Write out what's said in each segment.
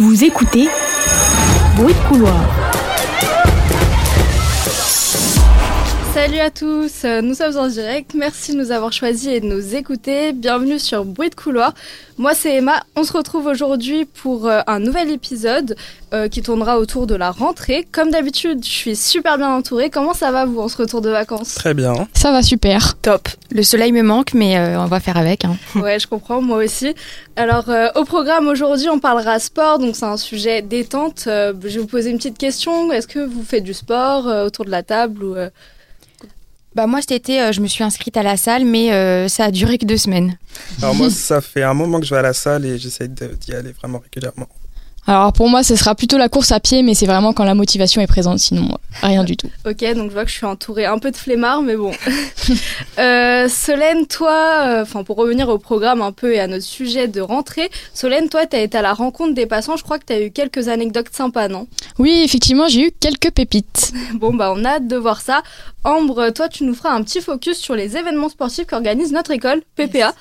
Vous écoutez Bruit de couloir. Salut à tous, nous sommes en direct. Merci de nous avoir choisis et de nous écouter. Bienvenue sur Bruit de couloir. Moi c'est Emma. On se retrouve aujourd'hui pour euh, un nouvel épisode euh, qui tournera autour de la rentrée. Comme d'habitude, je suis super bien entourée. Comment ça va vous en ce retour de vacances? Très bien. Ça va super. Top. Le soleil me manque, mais euh, on va faire avec. Hein. Ouais, je comprends, moi aussi. Alors, au programme aujourd'hui, on parlera sport, donc c'est un sujet détente. je vais vous poser une petite question. Est-ce que vous faites du sport autour de la table ou bah moi cet été euh, je me suis inscrite à la salle mais euh, ça a duré que deux semaines. Alors moi ça fait un moment que je vais à la salle et j'essaie d'y aller vraiment régulièrement. Alors pour moi, ce sera plutôt la course à pied, mais c'est vraiment quand la motivation est présente, sinon rien du tout. Ok, donc je vois que je suis entourée un peu de flemmards, mais bon. euh, Solène, toi, euh, enfin pour revenir au programme un peu et à notre sujet de rentrée, Solène, toi, tu as été à la rencontre des passants, je crois que tu as eu quelques anecdotes sympas, non? Oui, effectivement, j'ai eu quelques pépites. bon, bah on a hâte de voir ça. Ambre, toi, tu nous feras un petit focus sur les événements sportifs qu'organise notre école, PPA.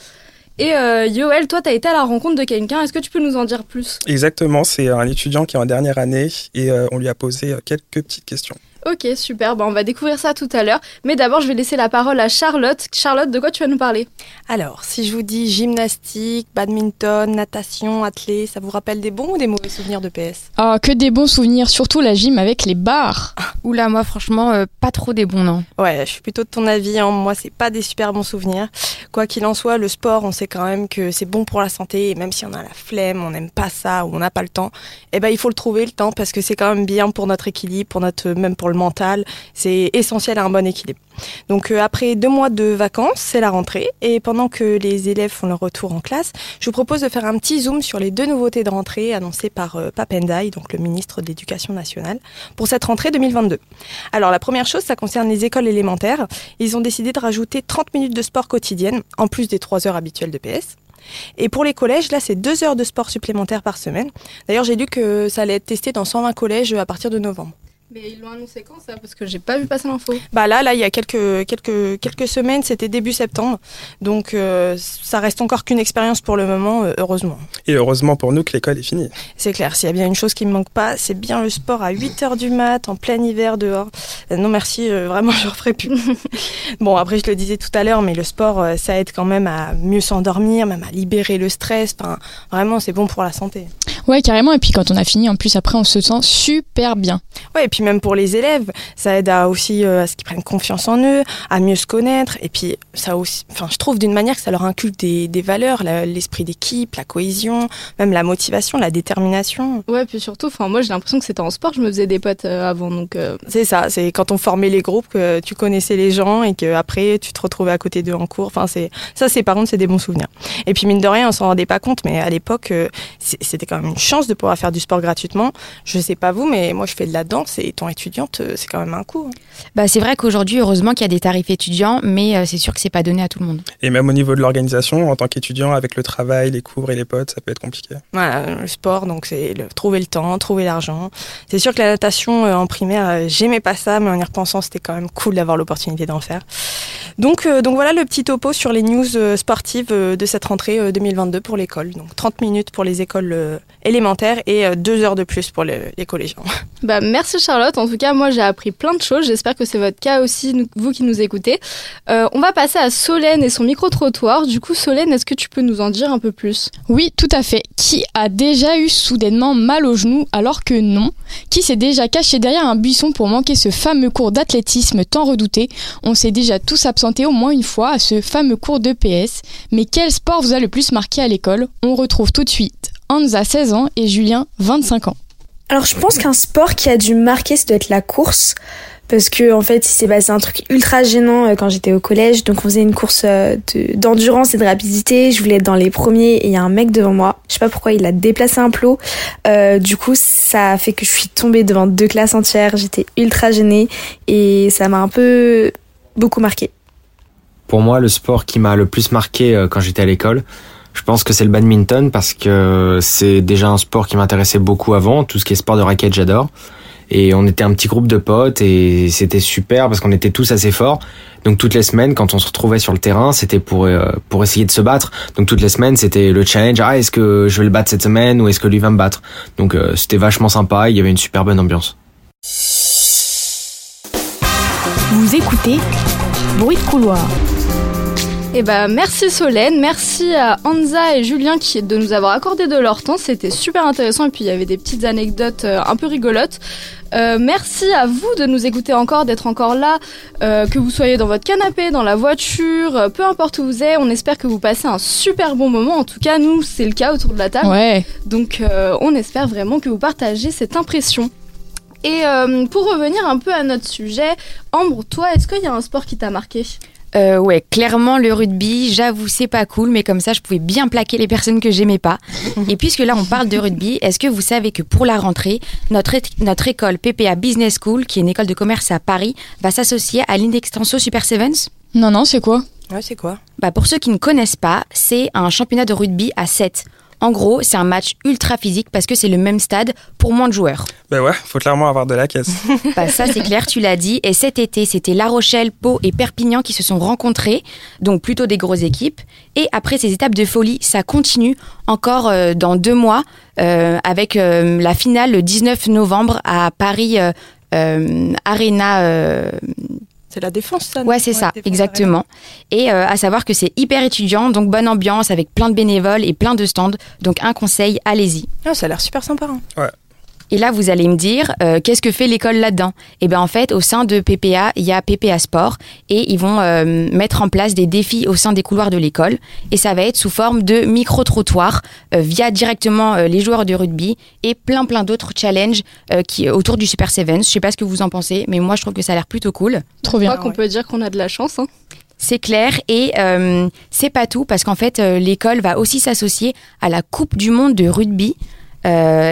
Et euh, Yoel, toi, tu as été à la rencontre de quelqu'un. Est-ce que tu peux nous en dire plus? Exactement, c'est un étudiant qui est en dernière année et euh, on lui a posé euh, quelques petites questions. Ok, super. Bon, on va découvrir ça tout à l'heure. Mais d'abord, je vais laisser la parole à Charlotte. Charlotte, de quoi tu vas nous parler? Alors, si je vous dis gymnastique, badminton, natation, athlé, ça vous rappelle des bons ou des mauvais souvenirs de PS? Ah, que des bons souvenirs, surtout la gym avec les barres. Oula, moi, franchement, euh, pas trop des bons, non. Ouais, je suis plutôt de ton avis. Hein. Moi, c'est pas des super bons souvenirs. Quoi qu'il en soit, le sport, on sait quand même que c'est bon pour la santé. Et même si on a la flemme, on n'aime pas ça ou on n'a pas le temps, eh ben, il faut le trouver le temps parce que c'est quand même bien pour notre équilibre, pour notre, même pour le mental. C'est essentiel à un bon équilibre. Donc euh, après deux mois de vacances, c'est la rentrée et pendant que les élèves font leur retour en classe, je vous propose de faire un petit zoom sur les deux nouveautés de rentrée annoncées par euh, Papendai, donc le ministre de l'Éducation nationale, pour cette rentrée 2022. Alors la première chose, ça concerne les écoles élémentaires. Ils ont décidé de rajouter 30 minutes de sport quotidienne, en plus des 3 heures habituelles de PS. Et pour les collèges, là, c'est deux heures de sport supplémentaires par semaine. D'ailleurs, j'ai lu que ça allait être testé dans 120 collèges à partir de novembre. Mais ils l'ont annoncé quand ça? Parce que j'ai pas vu passer l'info. Bah là, là, il y a quelques quelques quelques semaines, c'était début septembre, donc euh, ça reste encore qu'une expérience pour le moment, euh, heureusement. Et heureusement pour nous que l'école est finie. C'est clair. S'il y a bien une chose qui me manque pas, c'est bien le sport à 8 heures du mat, en plein hiver dehors. Euh, non merci, vraiment je referai plus. bon après, je le disais tout à l'heure, mais le sport, ça aide quand même à mieux s'endormir, même à libérer le stress. Enfin, vraiment, c'est bon pour la santé. Ouais, carrément. Et puis quand on a fini, en plus après, on se sent super bien. Ouais, et puis même pour les élèves, ça aide à aussi euh, à ce qu'ils prennent confiance en eux, à mieux se connaître. Et puis ça aussi, enfin, je trouve d'une manière que ça leur inculque des, des valeurs, l'esprit d'équipe, la cohésion, même la motivation, la détermination. Ouais, puis surtout, enfin, moi j'ai l'impression que c'était en sport, je me faisais des potes euh, avant, donc. Euh. C'est ça, c'est quand on formait les groupes que tu connaissais les gens et que après tu te retrouvais à côté d'eux en cours. Enfin, c'est ça, c'est par contre, c'est des bons souvenirs. Et puis mine de rien, on s'en rendait pas compte, mais à l'époque, c'était quand même une chance de pouvoir faire du sport gratuitement. Je sais pas vous, mais moi je fais de la danse et étant étudiante, c'est quand même un coût. Hein. Bah, c'est vrai qu'aujourd'hui, heureusement qu'il y a des tarifs étudiants, mais euh, c'est sûr que c'est pas donné à tout le monde. Et même au niveau de l'organisation, en tant qu'étudiant, avec le travail, les cours et les potes, ça peut être compliqué. Voilà, le sport, donc c'est le, trouver le temps, trouver l'argent. C'est sûr que la natation euh, en primaire, euh, j'aimais pas ça, mais en y repensant, c'était quand même cool d'avoir l'opportunité d'en faire. Donc, donc voilà le petit topo sur les news sportives de cette rentrée 2022 pour l'école. Donc 30 minutes pour les écoles élémentaires et 2 heures de plus pour les, les collégiens. Bah, merci Charlotte. En tout cas, moi j'ai appris plein de choses. J'espère que c'est votre cas aussi, vous qui nous écoutez. Euh, on va passer à Solène et son micro-trottoir. Du coup, Solène, est-ce que tu peux nous en dire un peu plus? Oui, tout à fait. Qui a déjà eu soudainement mal au genou alors que non? Qui s'est déjà caché derrière un buisson pour manquer ce fameux cours d'athlétisme tant redouté? On s'est déjà tous absentés au moins une fois à ce fameux cours de PS. Mais quel sport vous a le plus marqué à l'école? On retrouve tout de suite Hansa 16 ans et Julien 25 ans. Alors je pense qu'un sport qui a dû marquer, ça doit être la course. Parce que en fait, il s'est passé un truc ultra gênant euh, quand j'étais au collège. Donc on faisait une course euh, d'endurance et de rapidité. Je voulais être dans les premiers et il y a un mec devant moi. Je sais pas pourquoi il a déplacé un plot. Euh, du coup, ça a fait que je suis tombée devant deux classes entières. J'étais ultra gênée et ça m'a un peu beaucoup marqué. Pour moi, le sport qui m'a le plus marqué quand j'étais à l'école, je pense que c'est le badminton parce que c'est déjà un sport qui m'intéressait beaucoup avant. Tout ce qui est sport de raquette, j'adore. Et on était un petit groupe de potes et c'était super parce qu'on était tous assez forts. Donc toutes les semaines, quand on se retrouvait sur le terrain, c'était pour euh, essayer de se battre. Donc toutes les semaines, c'était le challenge. Ah, est-ce que je vais le battre cette semaine ou est-ce que lui va me battre? Donc euh, c'était vachement sympa. Il y avait une super bonne ambiance. Vous écoutez Bruit de couloir. Et bah merci Solène, merci à Anza et Julien qui de nous avoir accordé de leur temps, c'était super intéressant et puis il y avait des petites anecdotes euh, un peu rigolotes. Euh, merci à vous de nous écouter encore, d'être encore là, euh, que vous soyez dans votre canapé, dans la voiture, peu importe où vous êtes. On espère que vous passez un super bon moment. En tout cas, nous, c'est le cas autour de la table. Ouais. Donc, euh, on espère vraiment que vous partagez cette impression. Et pour revenir un peu à notre sujet, Ambre, toi, est-ce qu'il y a un sport qui t'a marqué? Euh, ouais, clairement le rugby, j'avoue c'est pas cool, mais comme ça je pouvais bien plaquer les personnes que j'aimais pas. Et puisque là on parle de rugby, est-ce que vous savez que pour la rentrée, notre, école PPA Business School, qui est une école de commerce à Paris, va s'associer à l'Indextenso Super Sevens? Non, non, c'est quoi? Ouais, c'est quoi? Bah pour ceux qui ne connaissent pas, c'est un championnat de rugby à 7. En gros, c'est un match ultra physique parce que c'est le même stade pour moins de joueurs. Ben ouais, faut clairement avoir de la caisse. Bah, ça, c'est clair, tu l'as dit. Et cet été, c'était La Rochelle, Pau et Perpignan qui se sont rencontrés, donc plutôt des grosses équipes. Et après ces étapes de folie, ça continue encore euh, dans deux mois euh, avec euh, la finale le 19 novembre à Paris Arena. C'est la défense, ça Ouais, c'est ça, exactement. Et euh, à savoir que c'est hyper étudiant, donc bonne ambiance avec plein de bénévoles et plein de stands. Donc un conseil, allez-y. Ah, ça a l'air super sympa. hein. Et là, vous allez me dire, euh, qu'est-ce que fait l'école là-dedans? Eh bien, en fait, au sein de PPA, il y a PPA Sport et ils vont euh, mettre en place des défis au sein des couloirs de l'école. Et ça va être sous forme de micro-trottoirs euh, via directement euh, les joueurs de rugby et plein, plein d'autres challenges euh, qui, autour du Super Sevens. Je sais pas ce que vous en pensez, mais moi, je trouve que ça a l'air plutôt cool. Trop Je bien. crois qu'on peut dire qu'on a de la chance. Hein. C'est clair et euh, c'est pas tout parce qu'en fait euh, l'école va aussi s'associer à la Coupe du Monde de rugby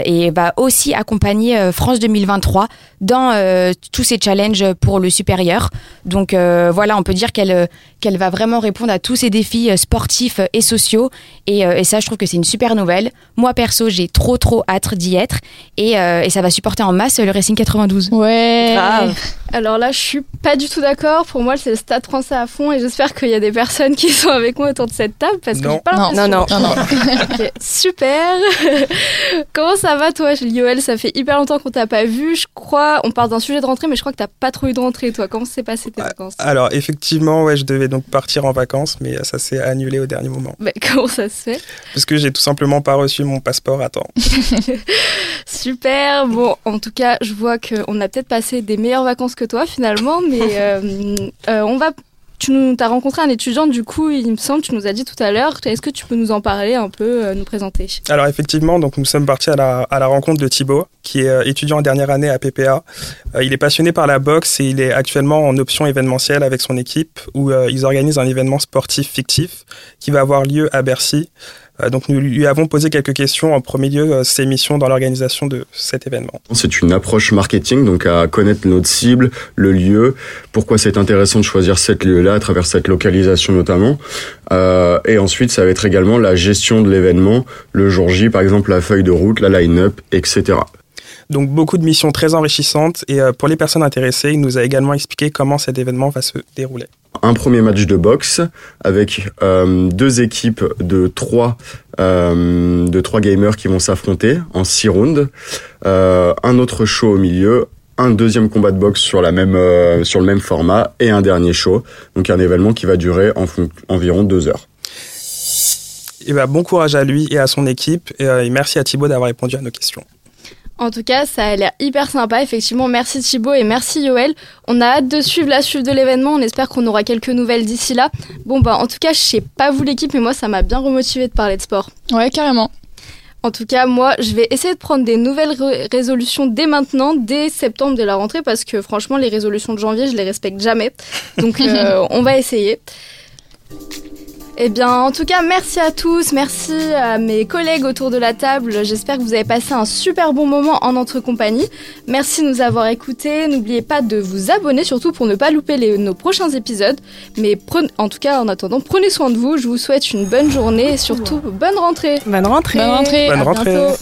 et va aussi accompagner euh, France 2023 dans euh, tous ces challenges pour le supérieur. Donc euh, voilà, on peut dire qu'elle euh, qu'elle va vraiment répondre à tous ces défis sportifs et sociaux et, euh, et ça je trouve que c'est une super nouvelle. Moi perso j'ai trop trop hâte d'y être et, euh, et ça va supporter en masse le Racing 92. Ouais. Grave. Alors là, je suis pas du tout d'accord. Pour moi, c'est le stade français à fond et j'espère qu'il y a des personnes qui sont avec moi autour de cette table parce que Non. j'ai pas Non, l'impression. Non, non. Non, non. Ok, super. Comment ça va toi, Yoel Ça fait hyper longtemps qu'on t'a pas vu. Je crois, on parle d'un sujet de rentrée, mais je crois que t'as pas trop eu de rentrée toi. Comment s'est passé tes Ah, vacances Alors effectivement, ouais, je devais donc partir en vacances, mais ça s'est annulé au dernier moment. Mais comment ça se fait? Parce que j'ai tout simplement pas reçu mon passeport à temps. Super. Bon, en tout cas, je vois qu'on a peut-être passé des meilleures vacances que toi finalement, mais euh, euh, on va. Tu nous as rencontré un étudiant, du coup, il me semble, tu nous as dit tout à l'heure. Est-ce que tu peux nous en parler un peu, euh, nous présenter? Alors effectivement, donc nous sommes partis à la, rencontre de Thibaut, qui est euh, étudiant en dernière année à PPA. Euh, il est passionné par la boxe et il est actuellement en option événementielle avec son équipe, où ils organisent un événement sportif fictif qui va avoir lieu à Bercy. Euh, donc nous lui avons posé quelques questions en premier lieu euh, ses missions dans l'organisation de cet événement. C'est une approche marketing, donc à connaître notre cible, le lieu, pourquoi c'est intéressant de choisir cet lieu-là à travers cette localisation notamment. Euh, et ensuite, ça va être également la gestion de l'événement, le jour J, par exemple la feuille de route, la line-up, etc. Donc beaucoup de missions très enrichissantes et euh, pour les personnes intéressées, il nous a également expliqué comment cet événement va se dérouler. Un premier match de boxe avec euh, deux équipes de trois euh, de trois gamers qui vont s'affronter en six rounds. Euh, un autre show au milieu, un deuxième combat de boxe sur la même sur le même format et un dernier show. Donc un événement qui va durer en environ deux heures. Et ben, bon courage à lui et à son équipe et, et merci à Thibaut d'avoir répondu à nos questions. En tout cas, ça a l'air hyper sympa. Effectivement, merci Thibaut et merci Yoel. On a hâte de suivre la suite de l'événement. On espère qu'on aura quelques nouvelles d'ici là. Bon, bah, en tout cas, je sais pas vous l'équipe, mais moi, ça m'a bien remotivé de parler de sport. Ouais, carrément. En tout cas, moi, je vais essayer de prendre des nouvelles ré- résolutions dès maintenant, dès septembre, dès la rentrée, parce que franchement, les résolutions de janvier, je les respecte jamais. Donc, euh, on va essayer. Eh bien, en tout cas, merci à tous, merci à mes collègues autour de la table. J'espère que vous avez passé un super bon moment en notre compagnie. Merci de nous avoir écoutés. N'oubliez pas de vous abonner, surtout pour ne pas louper les- nos prochains épisodes. Mais prenez- en tout cas, en attendant, prenez soin de vous. Je vous souhaite une bonne journée et surtout bonne rentrée. Bonne rentrée. Bonne rentrée. Bonne À rentrée. bientôt.